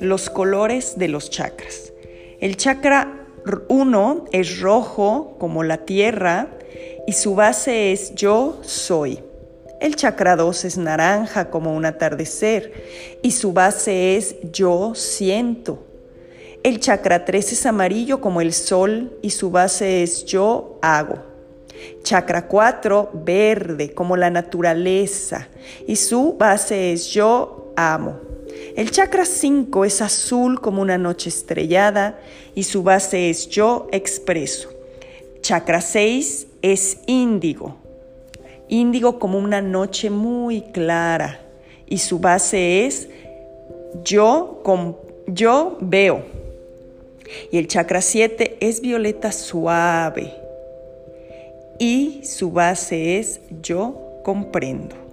Los colores de los chakras. El chakra 1 es rojo como la tierra y su base es yo soy. El chakra 2 es naranja como un atardecer y su base es yo siento. El chakra 3 es amarillo como el sol y su base es yo hago. Chakra 4 verde como la naturaleza y su base es yo amo. El chakra 5 es azul como una noche estrellada y su base es yo expreso. Chakra 6 es índigo. Índigo como una noche muy clara y su base es yo, yo veo. Y el chakra 7 es violeta suave y su base es yo comprendo.